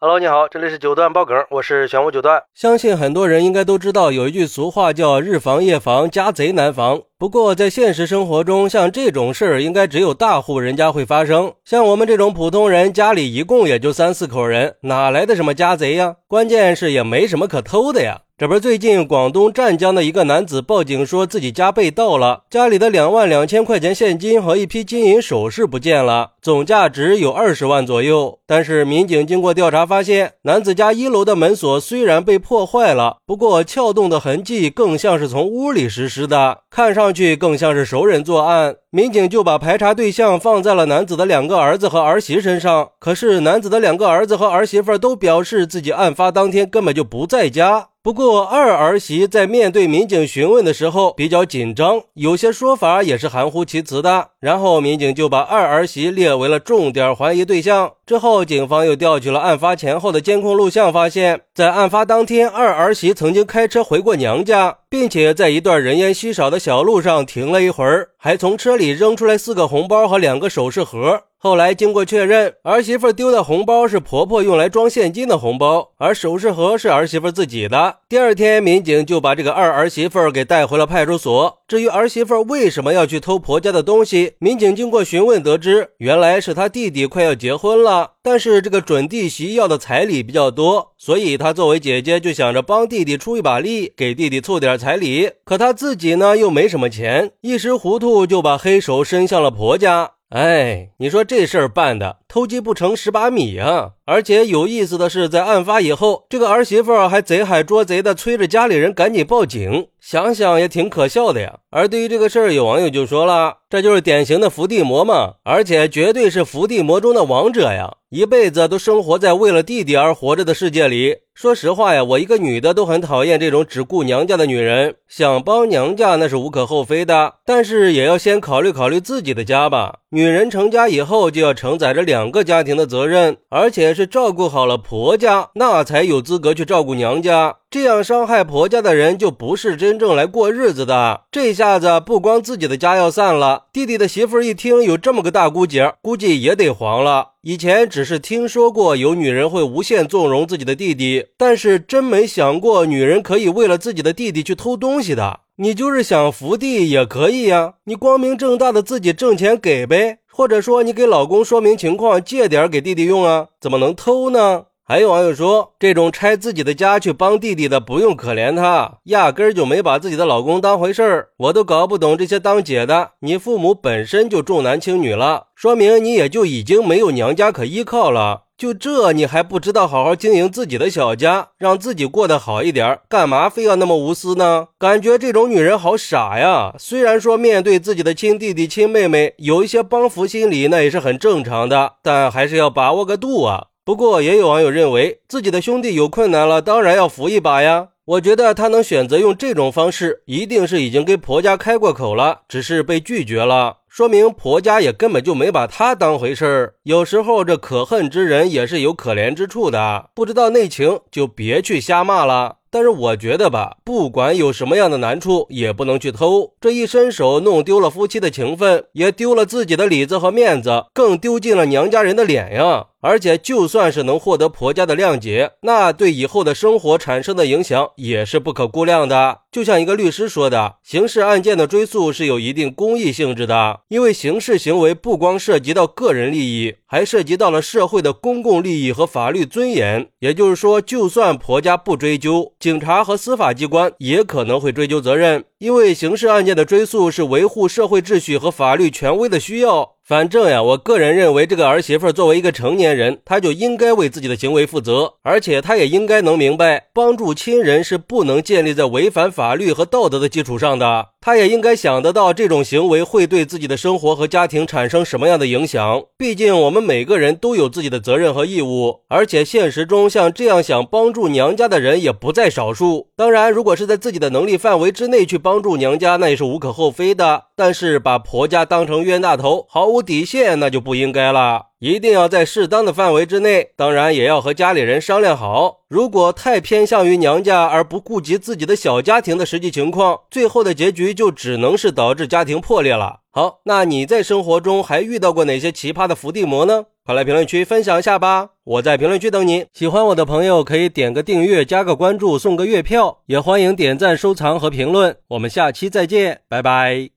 Hello，你好，这里是九段爆梗，我是玄武九段。相信很多人应该都知道，有一句俗话叫“日防夜防，家贼难防”。不过在现实生活中，像这种事儿，应该只有大户人家会发生。像我们这种普通人，家里一共也就三四口人，哪来的什么家贼呀？关键是也没什么可偷的呀。这不，最近广东湛江的一个男子报警说自己家被盗了，家里的两万两千块钱现金和一批金银首饰不见了，总价值有二十万左右。但是民警经过调查发现，男子家一楼的门锁虽然被破坏了，不过撬动的痕迹更像是从屋里实施的，看上去更像是熟人作案。民警就把排查对象放在了男子的两个儿子和儿媳身上。可是男子的两个儿子和儿媳妇都表示自己案发当天根本就不在家。不过二儿媳在面对民警询问的时候比较紧张，有些说法也是含糊其辞的。然后民警就把二儿媳列为了重点怀疑对象。之后警方又调取了案发前后的监控录像，发现，在案发当天，二儿媳曾经开车回过娘家，并且在一段人烟稀少的小路上停了一会儿，还从车里扔出来四个红包和两个首饰盒。后来经过确认，儿媳妇丢的红包是婆婆用来装现金的红包，而首饰盒是儿媳妇自己的。第二天，民警就把这个二儿媳妇给带回了派出所。至于儿媳妇为什么要去偷婆家的东西，民警经过询问得知，原来是他弟弟快要结婚了，但是这个准弟媳要的彩礼比较多，所以她作为姐姐就想着帮弟弟出一把力，给弟弟凑点彩礼。可她自己呢又没什么钱，一时糊涂就把黑手伸向了婆家。哎，你说这事儿办的偷鸡不成蚀把米啊！而且有意思的是，在案发以后，这个儿媳妇还贼喊捉贼的，催着家里人赶紧报警。想想也挺可笑的呀。而对于这个事儿，有网友就说了：“这就是典型的伏地魔嘛，而且绝对是伏地魔中的王者呀！一辈子都生活在为了弟弟而活着的世界里。说实话呀，我一个女的都很讨厌这种只顾娘家的女人。想帮娘家那是无可厚非的，但是也要先考虑考虑自己的家吧。女人成家以后就要承载着两个家庭的责任，而且是照顾好了婆家，那才有资格去照顾娘家。”这样伤害婆家的人就不是真正来过日子的。这下子不光自己的家要散了，弟弟的媳妇一听有这么个大姑姐，估计也得黄了。以前只是听说过有女人会无限纵容自己的弟弟，但是真没想过女人可以为了自己的弟弟去偷东西的。你就是想伏地也可以呀，你光明正大的自己挣钱给呗，或者说你给老公说明情况，借点给弟弟用啊，怎么能偷呢？还有网友说，这种拆自己的家去帮弟弟的，不用可怜他，压根儿就没把自己的老公当回事儿。我都搞不懂这些当姐的，你父母本身就重男轻女了，说明你也就已经没有娘家可依靠了。就这，你还不知道好好经营自己的小家，让自己过得好一点，干嘛非要那么无私呢？感觉这种女人好傻呀！虽然说面对自己的亲弟弟、亲妹妹有一些帮扶心理，那也是很正常的，但还是要把握个度啊。不过，也有网友认为自己的兄弟有困难了，当然要扶一把呀。我觉得他能选择用这种方式，一定是已经给婆家开过口了，只是被拒绝了，说明婆家也根本就没把他当回事儿。有时候这可恨之人也是有可怜之处的，不知道内情就别去瞎骂了。但是我觉得吧，不管有什么样的难处，也不能去偷。这一伸手，弄丢了夫妻的情分，也丢了自己的里子和面子，更丢尽了娘家人的脸呀。而且，就算是能获得婆家的谅解，那对以后的生活产生的影响也是不可估量的。就像一个律师说的，刑事案件的追诉是有一定公益性质的，因为刑事行为不光涉及到个人利益，还涉及到了社会的公共利益和法律尊严。也就是说，就算婆家不追究，警察和司法机关也可能会追究责任，因为刑事案件的追诉是维护社会秩序和法律权威的需要。反正呀，我个人认为，这个儿媳妇作为一个成年人，她就应该为自己的行为负责，而且她也应该能明白，帮助亲人是不能建立在违反法律和道德的基础上的。她也应该想得到，这种行为会对自己的生活和家庭产生什么样的影响。毕竟，我们每个人都有自己的责任和义务，而且现实中像这样想帮助娘家的人也不在少数。当然，如果是在自己的能力范围之内去帮助娘家，那也是无可厚非的。但是，把婆家当成冤大头，毫无底线，那就不应该了。一定要在适当的范围之内，当然也要和家里人商量好。如果太偏向于娘家而不顾及自己的小家庭的实际情况，最后的结局就只能是导致家庭破裂了。好，那你在生活中还遇到过哪些奇葩的伏地魔呢？快来评论区分享一下吧！我在评论区等你。喜欢我的朋友可以点个订阅、加个关注、送个月票，也欢迎点赞、收藏和评论。我们下期再见，拜拜。